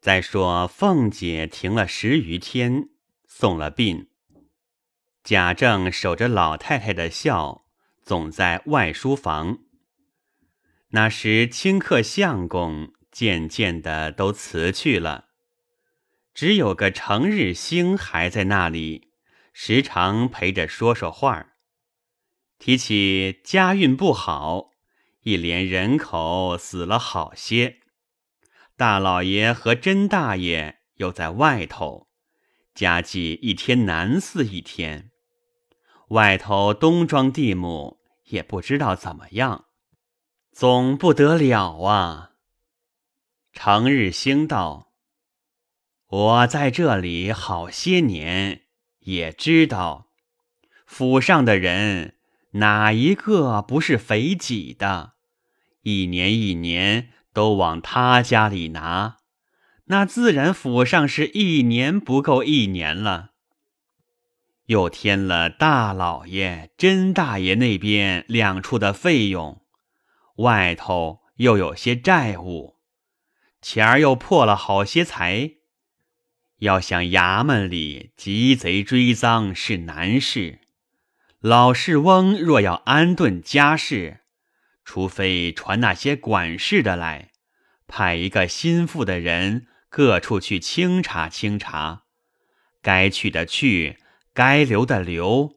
再说凤姐停了十余天，送了殡。贾政守着老太太的孝，总在外书房。那时清客相公渐渐的都辞去了，只有个程日兴还在那里，时常陪着说说话提起家运不好，一连人口死了好些。大老爷和甄大爷又在外头，家计一天难似一天。外头东庄地亩也不知道怎么样，总不得了啊！成日兴道：“我在这里好些年，也知道府上的人哪一个不是肥己的，一年一年。”都往他家里拿，那自然府上是一年不够一年了。又添了大老爷、甄大爷那边两处的费用，外头又有些债务，钱儿又破了好些财，要想衙门里急贼追赃是难事。老世翁若要安顿家事。除非传那些管事的来，派一个心腹的人各处去清查清查，该去的去，该留的留，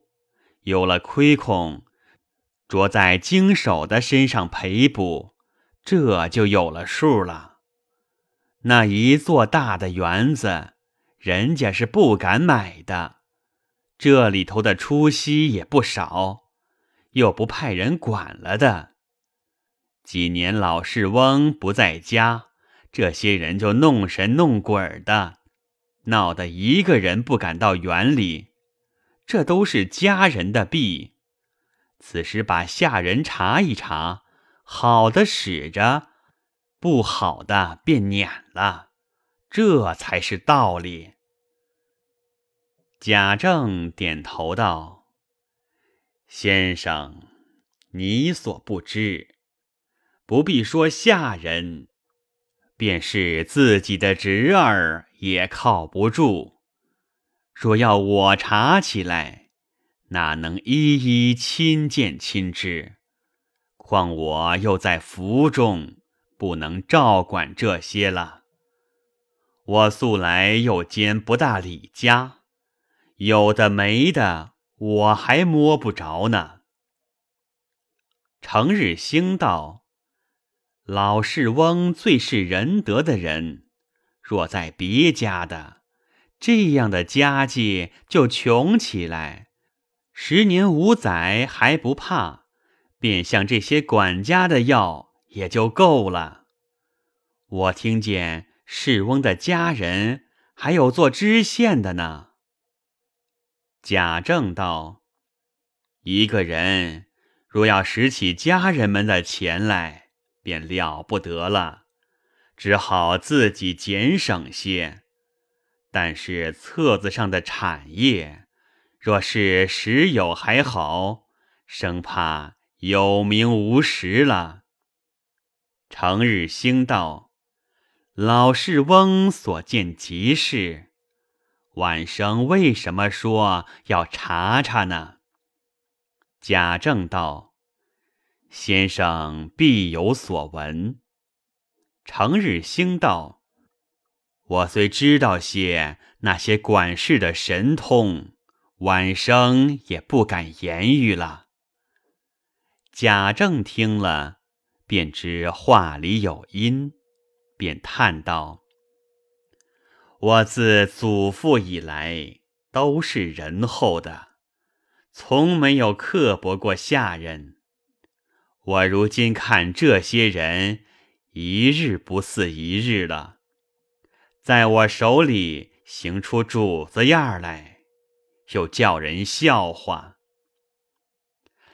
有了亏空，着在经手的身上赔补，这就有了数了。那一座大的园子，人家是不敢买的，这里头的出息也不少，又不派人管了的。几年老世翁不在家，这些人就弄神弄鬼的，闹得一个人不敢到园里。这都是家人的弊。此时把下人查一查，好的使着，不好的便撵了，这才是道理。贾政点头道：“先生，你所不知。”不必说下人，便是自己的侄儿也靠不住。若要我查起来，哪能一一亲见亲知？况我又在府中，不能照管这些了。我素来又兼不大理家，有的没的，我还摸不着呢。成日兴道。老世翁最是仁德的人，若在别家的，这样的家计就穷起来，十年五载还不怕，便像这些管家的要也就够了。我听见世翁的家人还有做知县的呢。贾政道：“一个人若要拾起家人们的钱来。”便了不得了，只好自己俭省些。但是册子上的产业，若是实有还好，生怕有名无实了。成日兴道：“老世翁所见极是。晚生为什么说要查查呢？”贾政道。先生必有所闻。成日兴道：“我虽知道些那些管事的神通，晚生也不敢言语了。”贾政听了，便知话里有因，便叹道：“我自祖父以来都是仁厚的，从没有刻薄过下人。”我如今看这些人，一日不似一日了，在我手里行出主子样来，又叫人笑话。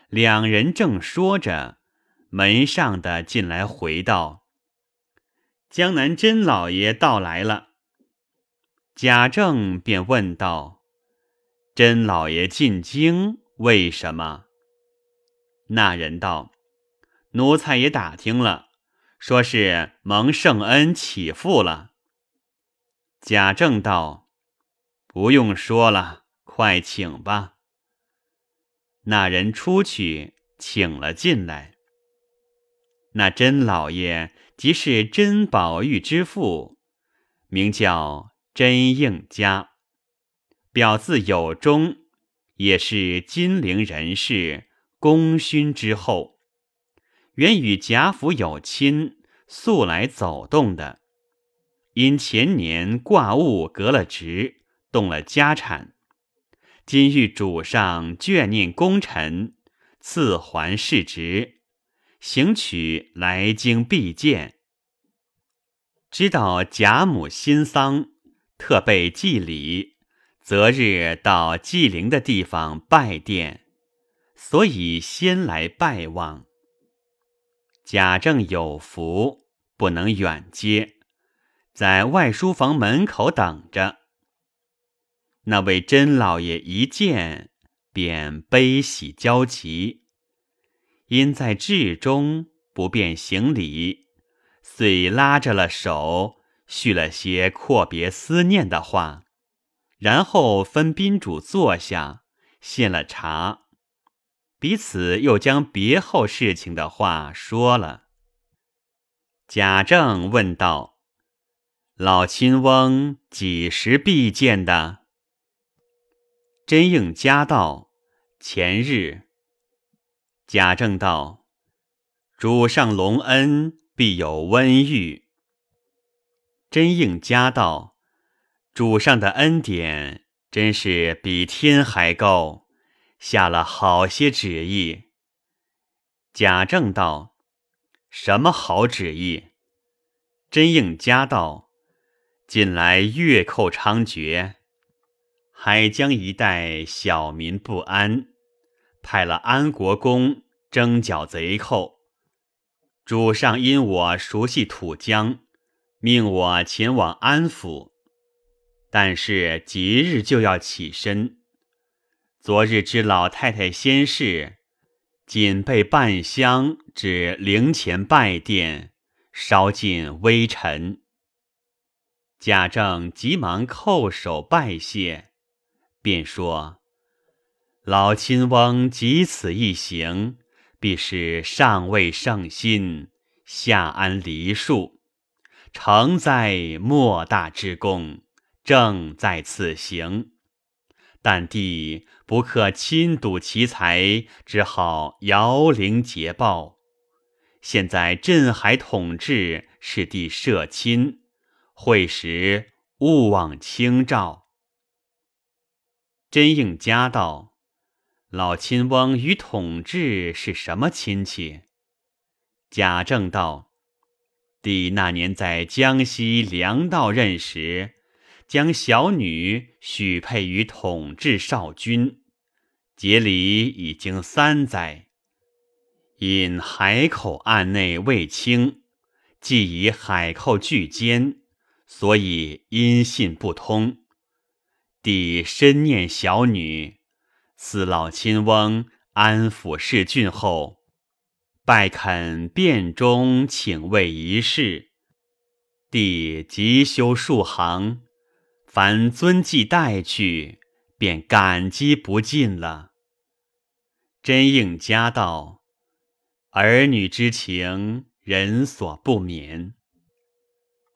两人正说着，门上的进来回道：“江南甄老爷到来了。”贾政便问道：“甄老爷进京为什么？”那人道。奴才也打听了，说是蒙圣恩起复了。贾政道：“不用说了，快请吧。”那人出去，请了进来。那甄老爷即是甄宝玉之父，名叫甄应家，表字有忠，也是金陵人士，功勋之后，原与贾府有亲，素来走动的。因前年挂物革了职，动了家产，今遇主上眷念功臣，赐还世职，行取来京必见。知道贾母新丧，特备祭礼，择日到祭灵的地方拜奠，所以先来拜望。贾政有福，不能远接。在外书房门口等着。那位甄老爷一见，便悲喜交集，因在至中不便行礼，遂拉着了手，叙了些阔别思念的话，然后分宾主坐下，献了茶，彼此又将别后事情的话说了。贾政问道。老亲翁几时必见的？真应家道前日。贾政道：“主上隆恩，必有温遇。”真应家道：“主上的恩典真是比天还高，下了好些旨意。”贾政道：“什么好旨意？”真应家道。近来月寇猖獗，海疆一带小民不安，派了安国公征剿贼寇。主上因我熟悉土疆，命我前往安抚。但是即日就要起身。昨日知老太太仙逝，仅备半香至灵前拜殿，烧尽微尘。贾政急忙叩首拜谢，便说：“老亲翁即此一行，必是上未圣心，下安梨树，诚在莫大之功，正在此行。但帝不克亲睹其才，只好摇铃结报。现在镇海统治，是帝社亲。”会时勿忘清照。真应家道：“老亲翁与统治是什么亲戚？”贾政道：“帝那年在江西粮道任时，将小女许配于统治少君，节礼已经三载，因海口案内未清，既以海寇拒监。”所以音信不通，弟深念小女，思老亲翁安抚世郡后，拜恳殿中请位一事，弟急修数行，凡遵纪带去，便感激不尽了。真应家道，儿女之情，人所不免。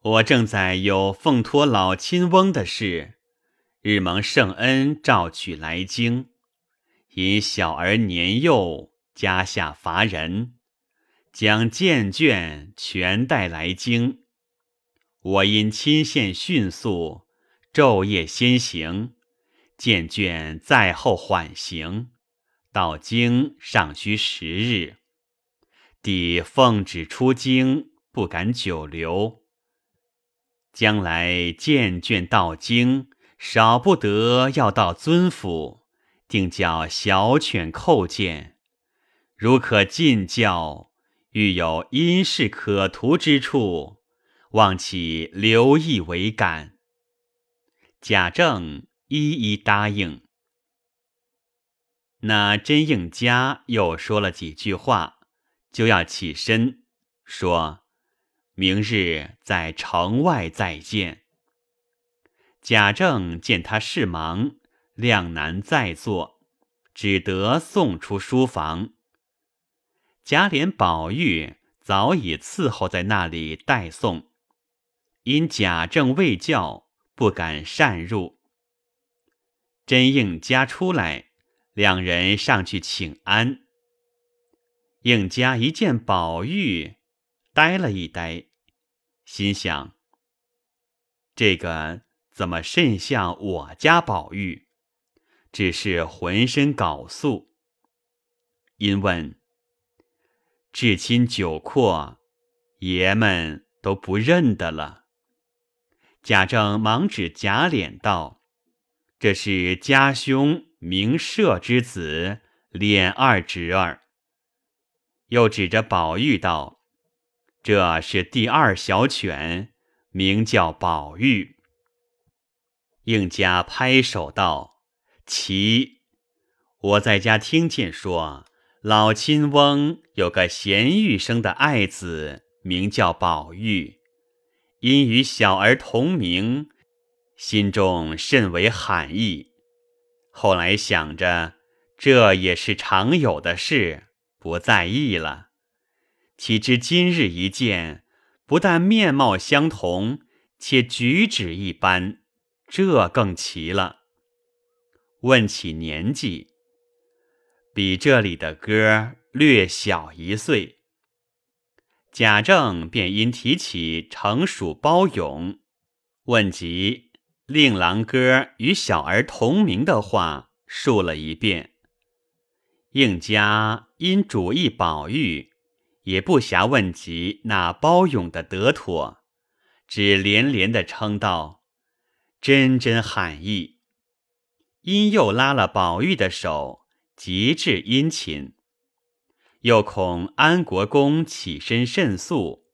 我正在有奉托老亲翁的事，日蒙圣恩召取来京，因小儿年幼，家下乏人，将荐卷全带来京。我因亲线迅速，昼夜先行，见卷在后缓行，到京尚需十日。弟奉旨出京，不敢久留。将来见卷到京，少不得要到尊府，定叫小犬叩见。如可进教，欲有因事可图之处，望其留意为感。贾政一一答应。那真应家又说了几句话，就要起身说。明日在城外再见。贾政见他事忙，量难再坐，只得送出书房。贾琏、宝玉早已伺候在那里待送，因贾政未叫，不敢擅入。真应家出来，两人上去请安。应家一见宝玉，呆了一呆，心想：这个怎么甚像我家宝玉？只是浑身搞素。因问：至亲久阔，爷们都不认得了。贾政忙指贾琏道：“这是家兄名社之子，琏二侄儿。”又指着宝玉道：“这是第二小犬，名叫宝玉。”应家拍手道：“奇！我在家听见说，老亲翁有个贤玉生的爱子，名叫宝玉，因与小儿同名，心中甚为罕意。后来想着，这也是常有的事。”不在意了，岂知今日一见，不但面貌相同，且举止一般，这更奇了。问起年纪，比这里的哥略小一岁。贾政便因提起成属包勇，问及令郎哥与小儿同名的话，述了一遍。应家因主意宝玉，也不暇问及那包勇的得妥，只连连的称道：“真真罕意。”因又拉了宝玉的手，极致殷勤。又恐安国公起身甚速，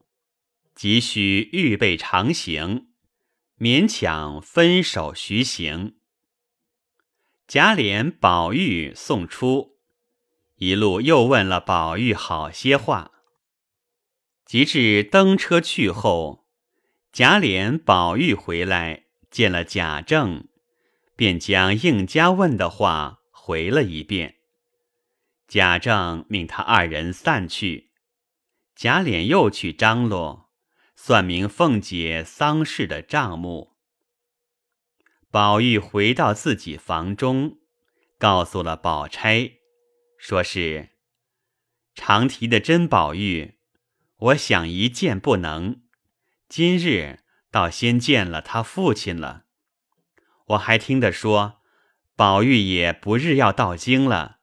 急需预备长行，勉强分手徐行。贾琏、宝玉送出。一路又问了宝玉好些话，及至登车去后，贾琏、宝玉回来见了贾政，便将应家问的话回了一遍。贾政命他二人散去，贾琏又去张罗算明凤姐丧事的账目。宝玉回到自己房中，告诉了宝钗。说是常提的珍宝玉，我想一见不能，今日倒先见了他父亲了。我还听得说，宝玉也不日要到京了，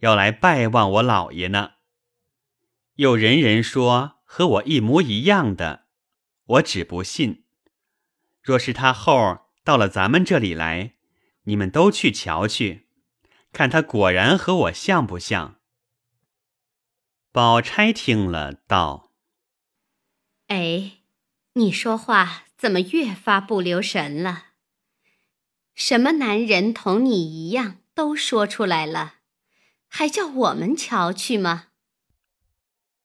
要来拜望我老爷呢。有人人说和我一模一样的，我只不信。若是他后到了咱们这里来，你们都去瞧去。看他果然和我像不像？宝钗听了道：“哎，你说话怎么越发不留神了？什么男人同你一样都说出来了，还叫我们瞧去吗？”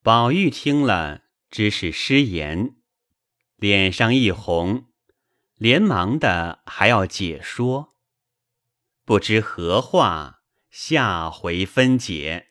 宝玉听了，知是失言，脸上一红，连忙的还要解说，不知何话。下回分解。